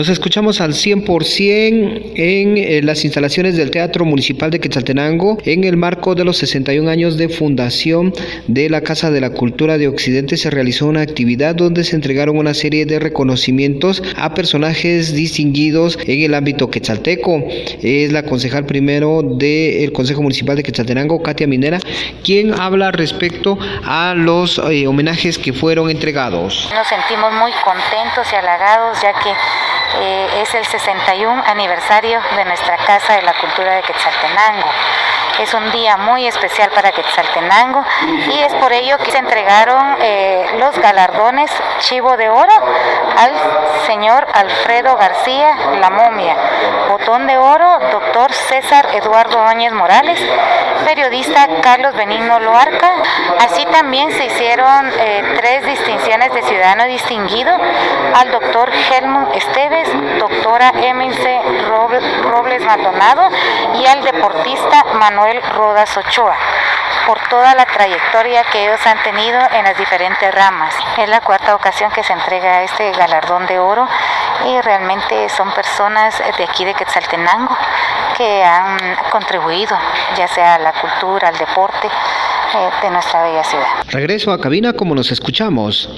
Nos escuchamos al 100% en eh, las instalaciones del Teatro Municipal de Quetzaltenango en el marco de los 61 años de fundación de la Casa de la Cultura de Occidente. Se realizó una actividad donde se entregaron una serie de reconocimientos a personajes distinguidos en el ámbito quetzalteco. Es la concejal primero del Consejo Municipal de Quetzaltenango, Katia Minera, quien habla respecto a los eh, homenajes que fueron entregados. Nos sentimos muy contentos y halagados ya que eh, es el 61 aniversario de nuestra Casa de la Cultura de Quetzaltenango. Es un día muy especial para Quetzaltenango y es por ello que se entregaron eh, los galardones Chivo de Oro al señor Alfredo García La Momia, Botón de Oro, doctor César Eduardo Óñez Morales, periodista Carlos Benigno Loarca. Así también se hicieron eh, tres distinciones de ciudadano distinguido. Al doctor Helmut Esteves, doctora Emilce Robles Maldonado. Y al deportista Manuel Rodas Ochoa por toda la trayectoria que ellos han tenido en las diferentes ramas. Es la cuarta ocasión que se entrega este galardón de oro y realmente son personas de aquí de Quetzaltenango que han contribuido ya sea a la cultura, al deporte eh, de nuestra bella ciudad. Regreso a cabina como nos escuchamos.